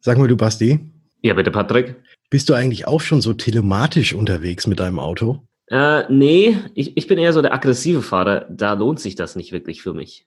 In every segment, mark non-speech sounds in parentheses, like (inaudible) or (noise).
Sag mal, du Basti. Ja, bitte, Patrick. Bist du eigentlich auch schon so telematisch unterwegs mit deinem Auto? Äh, nee, ich, ich bin eher so der aggressive Fahrer. Da lohnt sich das nicht wirklich für mich.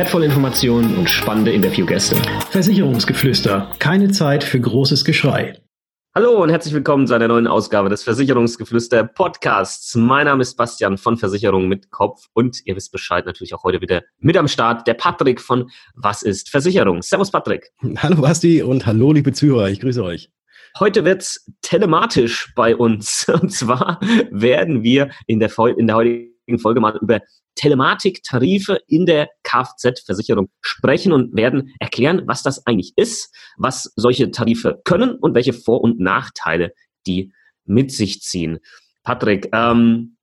wertvolle Informationen und spannende Interviewgäste. Versicherungsgeflüster. Keine Zeit für großes Geschrei. Hallo und herzlich willkommen zu einer neuen Ausgabe des Versicherungsgeflüster Podcasts. Mein Name ist Bastian von Versicherung mit Kopf und ihr wisst Bescheid natürlich auch heute wieder mit am Start der Patrick von Was ist Versicherung? Servus Patrick. Hallo Basti und hallo liebe Zuhörer, ich grüße euch. Heute wird's telematisch bei uns. (laughs) Und zwar werden wir in der, in der heutigen Folge mal über Telematiktarife in der Kfz-Versicherung sprechen und werden erklären, was das eigentlich ist, was solche Tarife können und welche Vor- und Nachteile die mit sich ziehen. Patrick, ähm,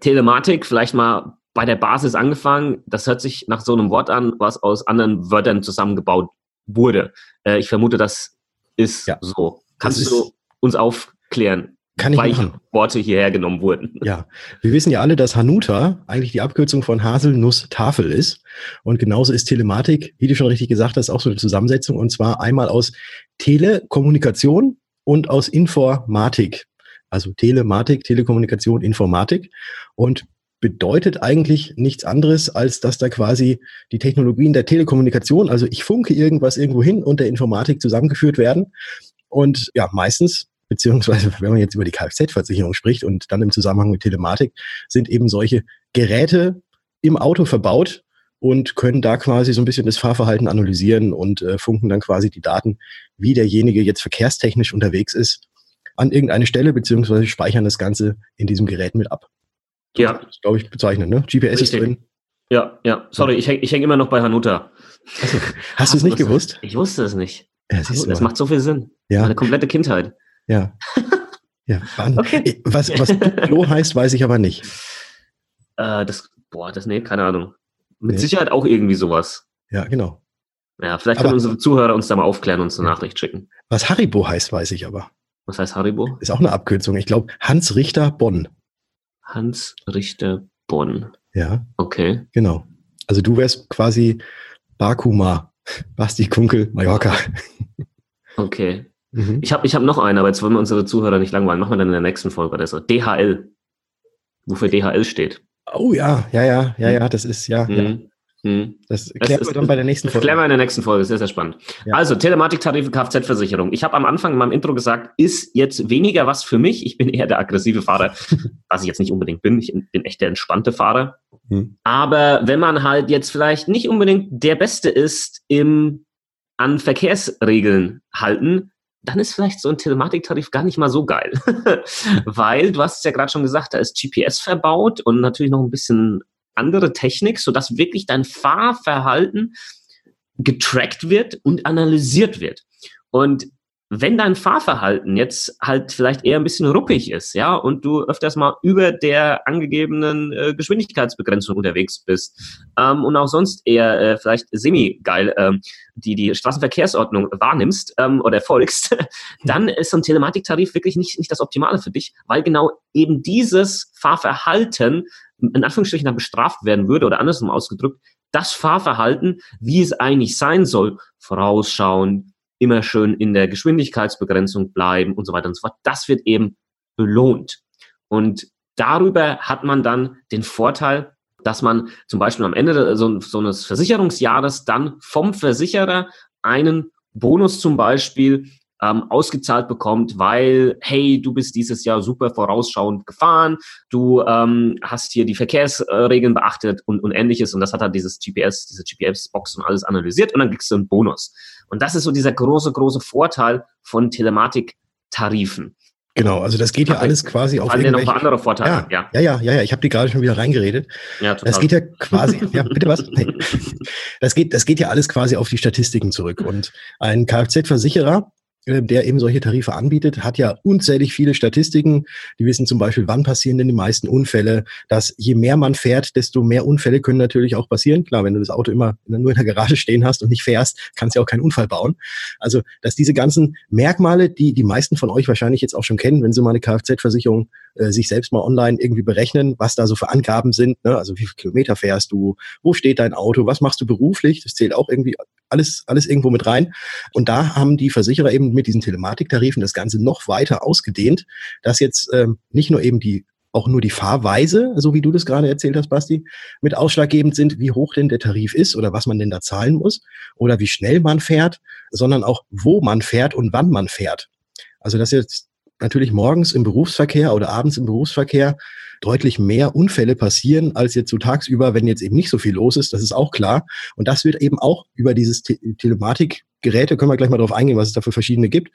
Telematik, vielleicht mal bei der Basis angefangen. Das hört sich nach so einem Wort an, was aus anderen Wörtern zusammengebaut wurde. Äh, ich vermute, das ist ja, so. Kannst du uns aufklären? Kann ich Weiche machen. Worte hierher genommen wurden. Ja, wir wissen ja alle, dass Hanuta eigentlich die Abkürzung von Haselnuss-Tafel ist. Und genauso ist Telematik, wie du schon richtig gesagt hast, auch so eine Zusammensetzung. Und zwar einmal aus Telekommunikation und aus Informatik. Also Telematik, Telekommunikation, Informatik. Und bedeutet eigentlich nichts anderes, als dass da quasi die Technologien der Telekommunikation, also ich funke irgendwas irgendwo hin und der Informatik zusammengeführt werden. Und ja, meistens beziehungsweise wenn man jetzt über die Kfz-Versicherung spricht und dann im Zusammenhang mit Telematik, sind eben solche Geräte im Auto verbaut und können da quasi so ein bisschen das Fahrverhalten analysieren und äh, funken dann quasi die Daten, wie derjenige jetzt verkehrstechnisch unterwegs ist, an irgendeine Stelle, beziehungsweise speichern das Ganze in diesem Gerät mit ab. Ja. Das glaube ich, bezeichnen, ne? GPS Richtig. ist drin. Ja, ja. Sorry, ich hänge ich häng immer noch bei Hanuta. Also, hast du es nicht gewusst? Ich wusste es nicht. Ja, das macht so viel Sinn. Ja. Meine komplette Kindheit. Ja. Ja, okay. Was, was Klo (laughs) heißt, weiß ich aber nicht. Äh, das, boah, das, nee, keine Ahnung. Mit nee. Sicherheit auch irgendwie sowas. Ja, genau. Ja, vielleicht können aber, unsere Zuhörer uns da mal aufklären und uns eine. Nachricht schicken. Was Haribo heißt, weiß ich aber. Was heißt Haribo? Ist auch eine Abkürzung. Ich glaube, Hans Richter Bonn. Hans Richter Bonn. Ja. Okay. Genau. Also du wärst quasi Bakuma, Basti Kunkel, Mallorca. Okay. Mhm. Ich habe ich hab noch einen, aber jetzt wollen wir unsere Zuhörer nicht langweilen. Machen wir dann in der nächsten Folge oder so. DHL. Wofür DHL steht. Oh ja, ja, ja, ja, ja, das ist, ja. Mhm. ja. Mhm. Das klären wir dann bei der nächsten Folge. Das klären wir in der nächsten Folge, sehr, sehr spannend. Ja. Also, Telematiktarife Kfz-Versicherung. Ich habe am Anfang in meinem Intro gesagt, ist jetzt weniger was für mich. Ich bin eher der aggressive Fahrer, (laughs) was ich jetzt nicht unbedingt bin. Ich bin echt der entspannte Fahrer. Mhm. Aber wenn man halt jetzt vielleicht nicht unbedingt der Beste ist im an Verkehrsregeln halten, dann ist vielleicht so ein Telematiktarif gar nicht mal so geil. (laughs) Weil, du hast es ja gerade schon gesagt, da ist GPS verbaut und natürlich noch ein bisschen andere Technik, sodass wirklich dein Fahrverhalten getrackt wird und analysiert wird. Und wenn dein Fahrverhalten jetzt halt vielleicht eher ein bisschen ruppig ist, ja, und du öfters mal über der angegebenen äh, Geschwindigkeitsbegrenzung unterwegs bist ähm, und auch sonst eher äh, vielleicht semi-geil ähm, die die Straßenverkehrsordnung wahrnimmst ähm, oder folgst, (laughs) dann ist so ein Telematiktarif wirklich nicht, nicht das Optimale für dich, weil genau eben dieses Fahrverhalten in Anführungsstrichen dann bestraft werden würde oder andersrum ausgedrückt, das Fahrverhalten, wie es eigentlich sein soll, vorausschauen, immer schön in der Geschwindigkeitsbegrenzung bleiben und so weiter und so fort. Das wird eben belohnt. Und darüber hat man dann den Vorteil, dass man zum Beispiel am Ende so, so eines Versicherungsjahres dann vom Versicherer einen Bonus zum Beispiel ähm, ausgezahlt bekommt, weil, hey, du bist dieses Jahr super vorausschauend gefahren, du ähm, hast hier die Verkehrsregeln beachtet und, und ähnliches und das hat halt dieses GPS, diese GPS-Box und alles analysiert und dann kriegst du einen Bonus. Und das ist so dieser große, große Vorteil von Telematiktarifen. Genau, also das geht ja alles quasi auf irgendwelche... noch ein paar andere Vorteile. Ja, ja, ja, ja, ja, ich habe die gerade schon wieder reingeredet. Ja, total. Das geht ja quasi, ja, (laughs) bitte was? Nee. Das geht, das geht ja alles quasi auf die Statistiken zurück. Und ein Kfz-Versicherer, der eben solche Tarife anbietet, hat ja unzählig viele Statistiken. Die wissen zum Beispiel, wann passieren denn die meisten Unfälle, dass je mehr man fährt, desto mehr Unfälle können natürlich auch passieren. Klar, wenn du das Auto immer nur in der Garage stehen hast und nicht fährst, kannst du ja auch keinen Unfall bauen. Also, dass diese ganzen Merkmale, die die meisten von euch wahrscheinlich jetzt auch schon kennen, wenn sie mal eine Kfz-Versicherung äh, sich selbst mal online irgendwie berechnen, was da so für Angaben sind, ne? also wie viele Kilometer fährst du, wo steht dein Auto, was machst du beruflich, das zählt auch irgendwie alles, alles irgendwo mit rein. Und da haben die Versicherer eben mit diesen Telematiktarifen das Ganze noch weiter ausgedehnt, dass jetzt ähm, nicht nur eben die auch nur die Fahrweise, so wie du das gerade erzählt hast, Basti, mit ausschlaggebend sind, wie hoch denn der Tarif ist oder was man denn da zahlen muss oder wie schnell man fährt, sondern auch, wo man fährt und wann man fährt. Also dass jetzt natürlich morgens im Berufsverkehr oder abends im Berufsverkehr deutlich mehr Unfälle passieren als jetzt so tagsüber, wenn jetzt eben nicht so viel los ist. Das ist auch klar. Und das wird eben auch über dieses Te Telematikgeräte, können wir gleich mal darauf eingehen, was es da für verschiedene gibt,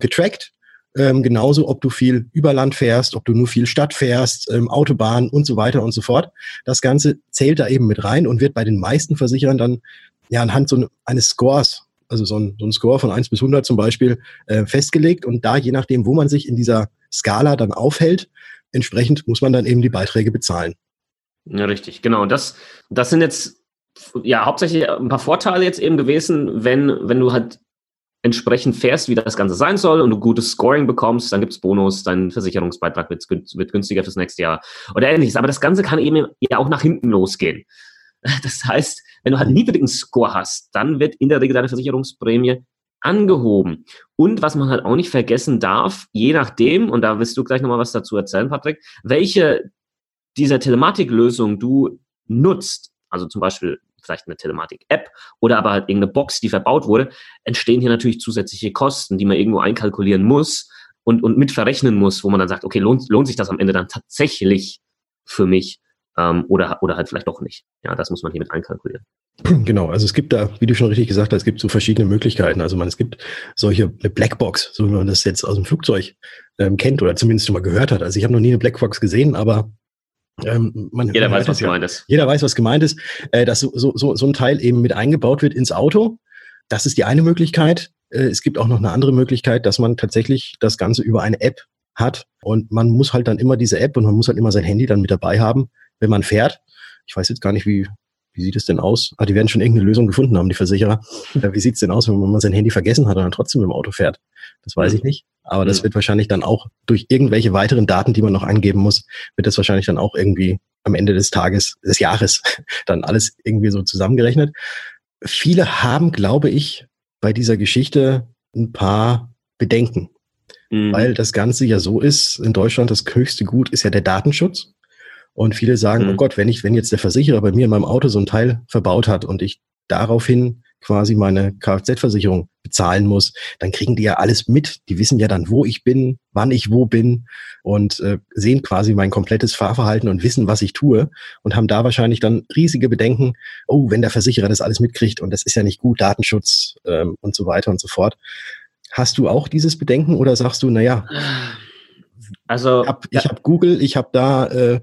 getrackt. Ähm, genauso, ob du viel Überland fährst, ob du nur viel Stadt fährst, ähm, Autobahn und so weiter und so fort. Das Ganze zählt da eben mit rein und wird bei den meisten Versicherern dann ja anhand so eines Scores also so ein, so ein Score von 1 bis 100 zum Beispiel, äh, festgelegt. Und da, je nachdem, wo man sich in dieser Skala dann aufhält, entsprechend muss man dann eben die Beiträge bezahlen. Ja, richtig, genau. Das, das sind jetzt ja hauptsächlich ein paar Vorteile jetzt eben gewesen, wenn, wenn du halt entsprechend fährst, wie das Ganze sein soll und du gutes Scoring bekommst, dann gibt's Bonus, dein Versicherungsbeitrag wird, wird günstiger fürs nächste Jahr oder ähnliches. Aber das Ganze kann eben ja auch nach hinten losgehen. (laughs) Das heißt, wenn du halt einen niedrigen Score hast, dann wird in der Regel deine Versicherungsprämie angehoben. Und was man halt auch nicht vergessen darf, je nachdem, und da wirst du gleich nochmal was dazu erzählen, Patrick, welche dieser Telematiklösung du nutzt, also zum Beispiel vielleicht eine Telematik-App oder aber halt irgendeine Box, die verbaut wurde, entstehen hier natürlich zusätzliche Kosten, die man irgendwo einkalkulieren muss und, und mit verrechnen muss, wo man dann sagt, okay, lohnt, lohnt sich das am Ende dann tatsächlich für mich? Ähm, oder, oder halt vielleicht doch nicht. Ja, das muss man hier mit einkalkulieren. (clears throat) Genau, also es gibt da, wie du schon richtig gesagt hast, es gibt so verschiedene Möglichkeiten. Also man, es gibt solche eine Blackbox, so wie man das jetzt aus dem Flugzeug ähm, kennt oder zumindest schon mal gehört hat. Also ich habe noch nie eine Blackbox gesehen, aber ähm, man, jeder man weiß, was ja. gemeint ist. Jeder weiß, was gemeint ist, äh, dass so, so, so ein Teil eben mit eingebaut wird ins Auto. Das ist die eine Möglichkeit. Äh, es gibt auch noch eine andere Möglichkeit, dass man tatsächlich das Ganze über eine App hat und man muss halt dann immer diese App und man muss halt immer sein Handy dann mit dabei haben, wenn man fährt. Ich weiß jetzt gar nicht, wie, wie sieht es denn aus? Ah, die werden schon irgendeine Lösung gefunden haben, die Versicherer. Äh, wie sieht es denn aus, wenn man sein Handy vergessen hat und dann trotzdem im Auto fährt? Das weiß ich nicht. Aber das wird wahrscheinlich dann auch durch irgendwelche weiteren Daten, die man noch angeben muss, wird das wahrscheinlich dann auch irgendwie am Ende des Tages, des Jahres, (laughs) dann alles irgendwie so zusammengerechnet. Viele haben, glaube ich, bei dieser Geschichte ein paar Bedenken. Mhm. Weil das Ganze ja so ist, in Deutschland das höchste Gut ist ja der Datenschutz. Und viele sagen, mhm. oh Gott, wenn ich, wenn jetzt der Versicherer bei mir in meinem Auto so ein Teil verbaut hat und ich daraufhin quasi meine Kfz-Versicherung bezahlen muss, dann kriegen die ja alles mit. Die wissen ja dann, wo ich bin, wann ich wo bin und äh, sehen quasi mein komplettes Fahrverhalten und wissen, was ich tue und haben da wahrscheinlich dann riesige Bedenken, oh, wenn der Versicherer das alles mitkriegt und das ist ja nicht gut, Datenschutz ähm, und so weiter und so fort. Hast du auch dieses Bedenken oder sagst du, naja, also ich habe ja. hab Google, ich habe da, äh,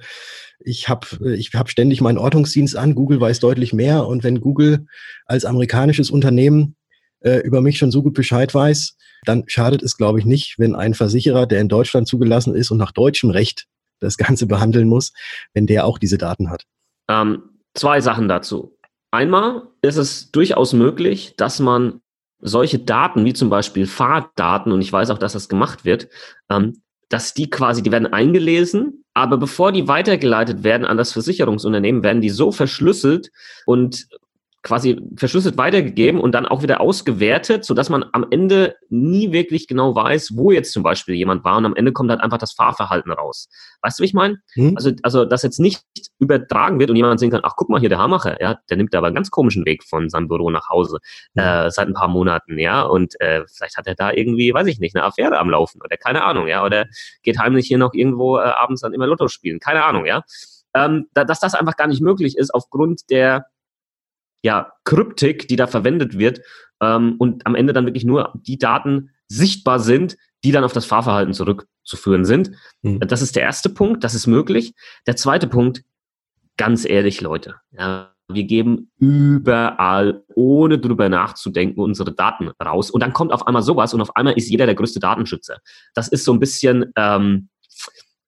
ich habe ich hab ständig meinen Ortungsdienst an. Google weiß deutlich mehr. Und wenn Google als amerikanisches Unternehmen äh, über mich schon so gut Bescheid weiß, dann schadet es, glaube ich, nicht, wenn ein Versicherer, der in Deutschland zugelassen ist und nach deutschem Recht das Ganze behandeln muss, wenn der auch diese Daten hat. Ähm, zwei Sachen dazu. Einmal ist es durchaus möglich, dass man solche Daten, wie zum Beispiel Fahrdaten, und ich weiß auch, dass das gemacht wird, ähm, dass die quasi, die werden eingelesen, aber bevor die weitergeleitet werden an das Versicherungsunternehmen, werden die so verschlüsselt und quasi verschlüsselt weitergegeben und dann auch wieder ausgewertet, so dass man am Ende nie wirklich genau weiß, wo jetzt zum Beispiel jemand war und am Ende kommt halt einfach das Fahrverhalten raus. Weißt du, wie ich meine? Hm. Also, also, dass jetzt nicht übertragen wird und jemand sehen kann, ach, guck mal hier, der Haarmacher, ja, der nimmt aber einen ganz komischen Weg von seinem Büro nach Hause, äh, seit ein paar Monaten, ja, und äh, vielleicht hat er da irgendwie, weiß ich nicht, eine Affäre am Laufen oder keine Ahnung, ja, oder geht heimlich hier noch irgendwo äh, abends dann immer Lotto spielen, keine Ahnung, ja. Ähm, da, dass das einfach gar nicht möglich ist aufgrund der ja, Kryptik, die da verwendet wird ähm, und am Ende dann wirklich nur die Daten sichtbar sind, die dann auf das Fahrverhalten zurückzuführen sind. Mhm. Das ist der erste Punkt, das ist möglich. Der zweite Punkt, ganz ehrlich, Leute, ja, wir geben überall, ohne drüber nachzudenken, unsere Daten raus. Und dann kommt auf einmal sowas und auf einmal ist jeder der größte Datenschützer. Das ist so ein bisschen, ähm,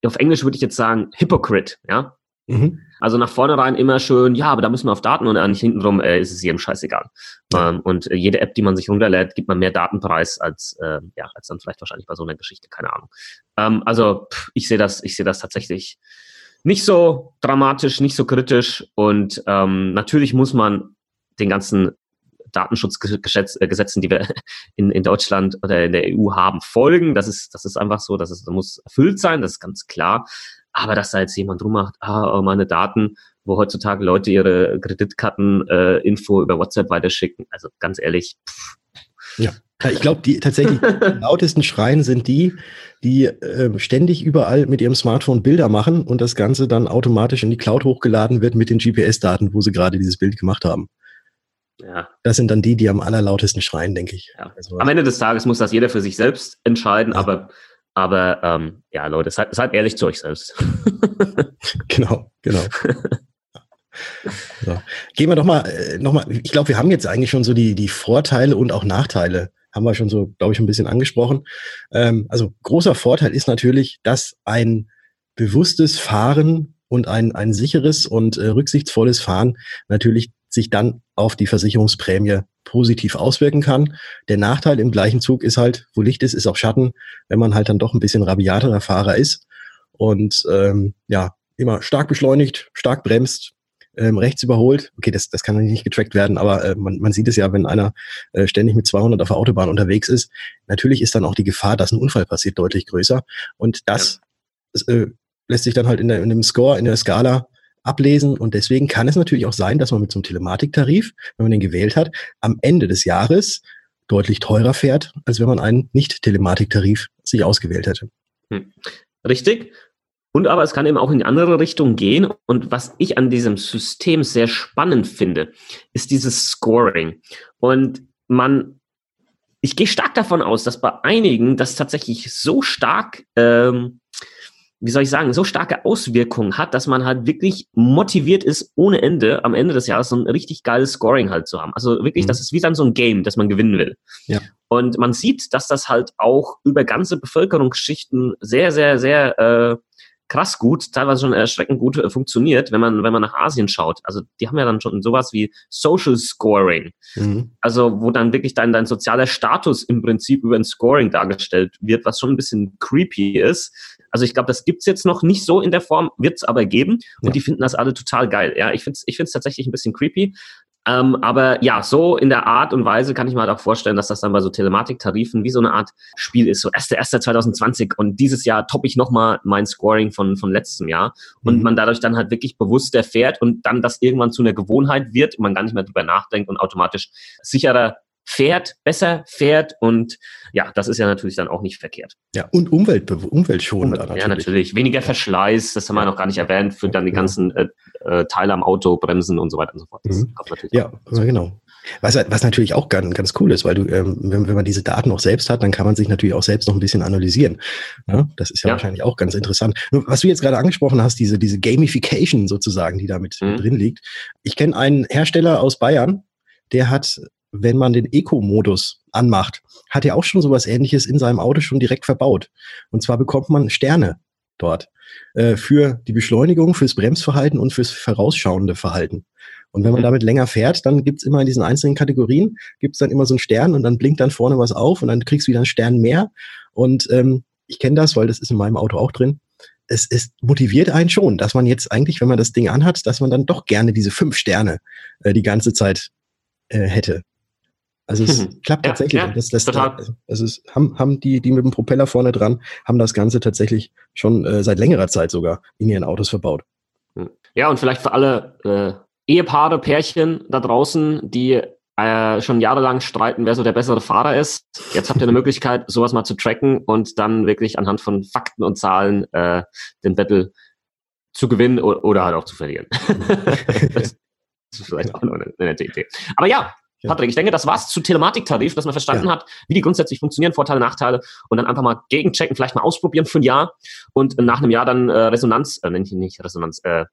auf Englisch würde ich jetzt sagen, Hypocrite, ja. Mhm. Also nach vornherein immer schön, ja, aber da müssen wir auf Daten und eigentlich hintenrum äh, ist es jedem scheißegal. Ähm, und äh, jede App, die man sich runterlädt, gibt man mehr Datenpreis als, äh, ja, als dann vielleicht wahrscheinlich bei so einer Geschichte, keine Ahnung. Ähm, also pff, ich sehe das, ich sehe das tatsächlich nicht so dramatisch, nicht so kritisch und ähm, natürlich muss man den ganzen Datenschutzgesetzen, die wir (laughs) in, in Deutschland oder in der EU haben, folgen. Das ist, das ist einfach so, das, ist, das muss erfüllt sein, das ist ganz klar. Aber dass da jetzt jemand rummacht, ah, oh, meine Daten, wo heutzutage Leute ihre Kreditkarten-Info äh, über WhatsApp weiterschicken, also ganz ehrlich, pff. Ja. Ich glaube, die tatsächlich die (laughs) lautesten Schreien sind die, die äh, ständig überall mit ihrem Smartphone Bilder machen und das Ganze dann automatisch in die Cloud hochgeladen wird mit den GPS-Daten, wo sie gerade dieses Bild gemacht haben. Ja. Das sind dann die, die am allerlautesten schreien, denke ich. Ja. Also, am Ende des Tages muss das jeder für sich selbst entscheiden, ja. aber aber ähm, ja, Leute, seid, seid ehrlich zu euch selbst. (laughs) genau, genau. (laughs) So. Gehen wir doch mal, äh, noch mal ich glaube, wir haben jetzt eigentlich schon so die, die Vorteile und auch Nachteile, haben wir schon so, glaube ich, ein bisschen angesprochen. Ähm, also großer Vorteil ist natürlich, dass ein bewusstes Fahren und ein, ein sicheres und äh, rücksichtsvolles Fahren natürlich sich dann auf die Versicherungsprämie positiv auswirken kann. Der Nachteil im gleichen Zug ist halt, wo Licht ist, ist auch Schatten, wenn man halt dann doch ein bisschen rabiaterer Fahrer ist und ähm, ja, immer stark beschleunigt, stark bremst, ähm, rechts überholt. Okay, das, das kann nicht getrackt werden, aber äh, man, man sieht es ja, wenn einer äh, ständig mit 200 auf der Autobahn unterwegs ist. Natürlich ist dann auch die Gefahr, dass ein Unfall passiert, deutlich größer. Und das ja. äh, lässt sich dann halt in, der, in dem Score, in der Skala ablesen. Und deswegen kann es natürlich auch sein, dass man mit so einem Telematiktarif, wenn man den gewählt hat, am Ende des Jahres deutlich teurer fährt, als wenn man einen Nicht-Telematiktarif sich ausgewählt hätte. Hm. Richtig. Und aber es kann eben auch in die andere Richtung gehen. Und was ich an diesem System sehr spannend finde, ist dieses Scoring. Und man, ich gehe stark davon aus, dass bei einigen das tatsächlich so stark ähm, wie soll ich sagen, so starke Auswirkungen hat, dass man halt wirklich motiviert ist, ohne Ende, am Ende des Jahres so ein richtig geiles Scoring halt zu haben. Also wirklich, mhm. das ist wie dann so ein Game, das man gewinnen will. Ja. Und man sieht, dass das halt auch über ganze Bevölkerungsschichten sehr, sehr, sehr äh, krass gut, teilweise schon erschreckend gut äh, funktioniert, wenn man, wenn man nach Asien schaut. Also die haben ja dann schon sowas wie Social Scoring. Mhm. Also wo dann wirklich dein, dein sozialer Status im Prinzip über ein Scoring dargestellt wird, was schon ein bisschen creepy ist. Also ich glaube, das gibt's jetzt noch nicht so in der Form, wird's aber geben. Und ja. die finden das alle total geil. Ja, ich finde es ich find's tatsächlich ein bisschen creepy. Ähm, aber ja, so in der Art und Weise kann ich mir halt auch vorstellen, dass das dann bei so Telematiktarifen wie so eine Art Spiel ist. So 1.1.2020 und dieses Jahr toppe ich nochmal mein Scoring von, von letztem Jahr. Und mhm. man dadurch dann halt wirklich bewusster fährt und dann das irgendwann zu einer Gewohnheit wird und man gar nicht mehr drüber nachdenkt und automatisch sicherer fährt, besser fährt und ja, das ist ja natürlich dann auch nicht verkehrt. Ja, und Umwelt, umweltschonender natürlich. Ja, natürlich. Weniger Verschleiß, das haben wir noch gar nicht erwähnt, für dann die ganzen äh, äh, Teile am Auto, Bremsen und so weiter und so fort. Das mhm. ja, ja, genau. Was, was natürlich auch ganz, ganz cool ist, weil du, ähm, wenn, wenn man diese Daten auch selbst hat, dann kann man sich natürlich auch selbst noch ein bisschen analysieren. Ja, das ist ja, ja. wahrscheinlich auch ganz interessant. Nur, was du jetzt gerade angesprochen hast, diese, diese Gamification sozusagen, die da mit mhm. drin liegt. Ich kenne einen Hersteller aus Bayern, der hat wenn man den Eco-Modus anmacht, hat er auch schon sowas ähnliches in seinem Auto schon direkt verbaut. Und zwar bekommt man Sterne dort äh, für die Beschleunigung, fürs Bremsverhalten und fürs vorausschauende Verhalten. Und wenn man mhm. damit länger fährt, dann gibt's immer in diesen einzelnen Kategorien, gibt's dann immer so einen Stern und dann blinkt dann vorne was auf und dann kriegst du wieder einen Stern mehr. Und ähm, ich kenne das, weil das ist in meinem Auto auch drin. Es, es motiviert einen schon, dass man jetzt eigentlich, wenn man das Ding anhat, dass man dann doch gerne diese fünf Sterne äh, die ganze Zeit äh, hätte. Also es (laughs) mhm. klappt ja, tatsächlich. Ja, das, das, total. Also es haben, haben die, die mit dem Propeller vorne dran, haben das Ganze tatsächlich schon äh, seit längerer Zeit sogar in ihren Autos verbaut. Hm. Ja, und vielleicht für alle äh, Ehepaare, Pärchen da draußen, die äh, schon jahrelang streiten, wer so der bessere Fahrer ist. Jetzt habt ihr eine (laughs) Möglichkeit, sowas mal zu tracken und dann wirklich anhand von Fakten und Zahlen äh, den Battle zu gewinnen oder, oder halt auch zu verlieren. (laughs) das ist vielleicht auch noch eine, eine nette Idee. Aber Ja. Patrick, ich denke, das war's zu Telematiktarif, dass man verstanden ja. hat, wie die grundsätzlich funktionieren, Vorteile, Nachteile und dann einfach mal gegenchecken, vielleicht mal ausprobieren für ein Jahr und nach einem Jahr dann äh, Resonanz, äh, nenne ich nicht Resonanz, äh,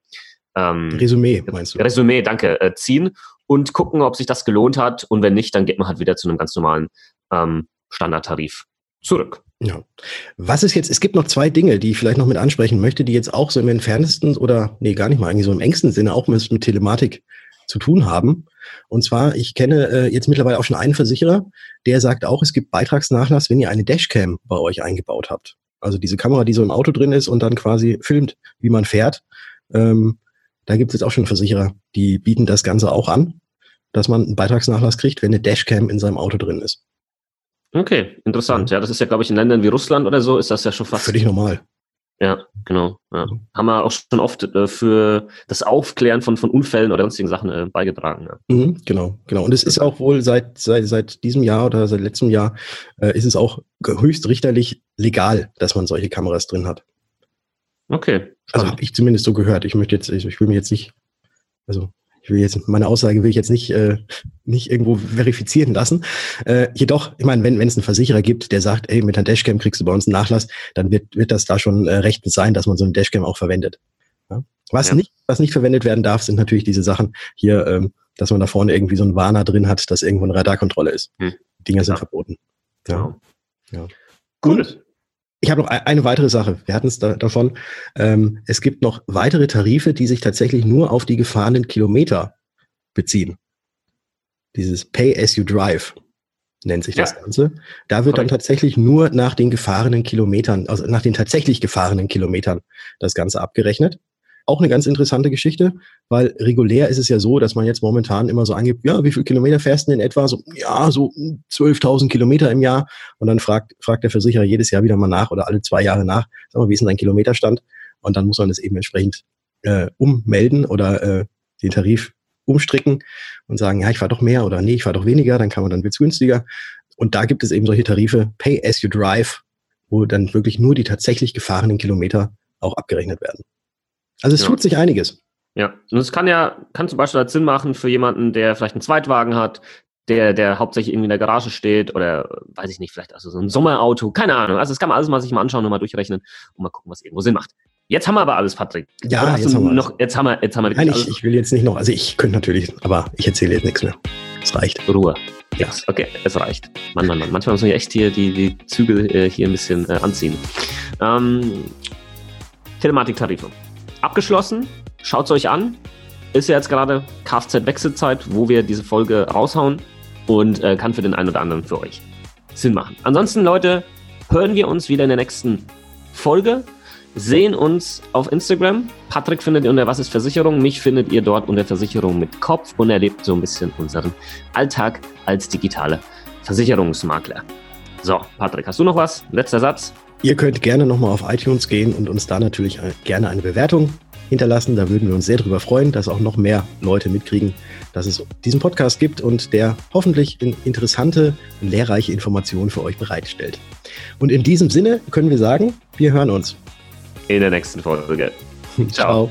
ähm, Resümee, meinst du? Resümee, danke, äh, ziehen und gucken, ob sich das gelohnt hat und wenn nicht, dann geht man halt wieder zu einem ganz normalen ähm, Standardtarif zurück. Ja. Was ist jetzt, es gibt noch zwei Dinge, die ich vielleicht noch mit ansprechen möchte, die jetzt auch so im entferntesten oder, nee, gar nicht mal, eigentlich so im engsten Sinne auch mit Telematik zu tun haben. Und zwar, ich kenne äh, jetzt mittlerweile auch schon einen Versicherer, der sagt auch, es gibt Beitragsnachlass, wenn ihr eine Dashcam bei euch eingebaut habt. Also diese Kamera, die so im Auto drin ist und dann quasi filmt, wie man fährt. Ähm, da gibt es jetzt auch schon Versicherer, die bieten das Ganze auch an, dass man einen Beitragsnachlass kriegt, wenn eine Dashcam in seinem Auto drin ist. Okay, interessant. Ja, das ist ja, glaube ich, in Ländern wie Russland oder so, ist das ja schon fast. Völlig normal. Ja, genau. Ja. Haben wir auch schon oft äh, für das Aufklären von, von Unfällen oder sonstigen Sachen äh, beigetragen. Ja. Mhm, genau, genau. Und es ist auch wohl seit, seit, seit diesem Jahr oder seit letztem Jahr äh, ist es auch höchstrichterlich legal, dass man solche Kameras drin hat. Okay. Also habe ich zumindest so gehört. Ich möchte jetzt, ich, ich will mich jetzt nicht, also ich will jetzt, meine Aussage will ich jetzt nicht, äh, nicht irgendwo verifizieren lassen. Äh, jedoch, ich meine, wenn wenn es einen Versicherer gibt, der sagt, ey, mit einer Dashcam kriegst du bei uns einen Nachlass, dann wird, wird das da schon äh, rechtens sein, dass man so eine Dashcam auch verwendet. Ja? Was, ja. nicht, was nicht verwendet werden darf, sind natürlich diese Sachen hier, ähm, dass man da vorne irgendwie so einen Warner drin hat, dass irgendwo eine Radarkontrolle ist. Hm. Dinger sind ja. verboten. Ja. ja. Gut. Ich habe noch eine weitere Sache. Wir hatten es da, davon. Ähm, es gibt noch weitere Tarife, die sich tatsächlich nur auf die gefahrenen Kilometer beziehen. Dieses Pay as you drive nennt sich das Ganze. Da wird Correct. dann tatsächlich nur nach den gefahrenen Kilometern, also nach den tatsächlich gefahrenen Kilometern das Ganze abgerechnet. Auch eine ganz interessante Geschichte, weil regulär ist es ja so, dass man jetzt momentan immer so angibt, ja, wie viel Kilometer fährst du denn in etwa? So, ja, so 12.000 Kilometer im Jahr. Und dann fragt, fragt der Versicherer jedes Jahr wieder mal nach oder alle zwei Jahre nach, sag mal, wie ist denn dein Kilometerstand? Und dann muss man das eben entsprechend äh, ummelden oder äh, den Tarif umstricken und sagen, ja, ich fahre doch mehr oder nee, ich fahre doch weniger, dann kann man dann wird's günstiger. Und da gibt es eben solche Tarife, Pay as you drive, wo dann wirklich nur die tatsächlich gefahrenen Kilometer auch abgerechnet werden. Also es ja. tut sich einiges. Ja, und es kann ja, kann zum Beispiel halt Sinn machen für jemanden, der vielleicht einen Zweitwagen hat, der, der hauptsächlich irgendwie in der Garage steht oder weiß ich nicht, vielleicht also so ein Sommerauto, keine Ahnung. Also das kann man alles mal sich mal anschauen und mal durchrechnen und mal gucken, was irgendwo Sinn macht. Jetzt haben wir aber alles, Patrick. Ja, jetzt haben, wir noch, jetzt haben wir, jetzt haben wir Nein, ich, ich will jetzt nicht noch, also ich könnte natürlich, aber ich erzähle jetzt nichts mehr. Es reicht. Ruhe. Ja. Okay, es reicht. Mann, Mann, Mann. Manchmal muss man echt hier die, die Zügel äh, hier ein bisschen äh, anziehen. Ähm, Telematiktarife abgeschlossen. Schaut es euch an. Ist ja jetzt gerade Kfz-Wechselzeit, wo wir diese Folge raushauen und äh, kann für den einen oder anderen für euch Sinn machen. Ansonsten, Leute, hören wir uns wieder in der nächsten Folge. Sehen uns auf Instagram. Patrick findet ihr unter Was ist Versicherung? Mich findet ihr dort unter Versicherung mit Kopf und erlebt so ein bisschen unseren Alltag als digitale Versicherungsmakler. So, Patrick, hast du noch was? Letzter Satz. Ihr könnt gerne nochmal auf iTunes gehen und uns da natürlich gerne eine Bewertung hinterlassen. Da würden wir uns sehr darüber freuen, dass auch noch mehr Leute mitkriegen, dass es diesen Podcast gibt und der hoffentlich interessante und lehrreiche Informationen für euch bereitstellt. Und in diesem Sinne können wir sagen, wir hören uns. In der nächsten Folge. (laughs) Ciao. Ciao.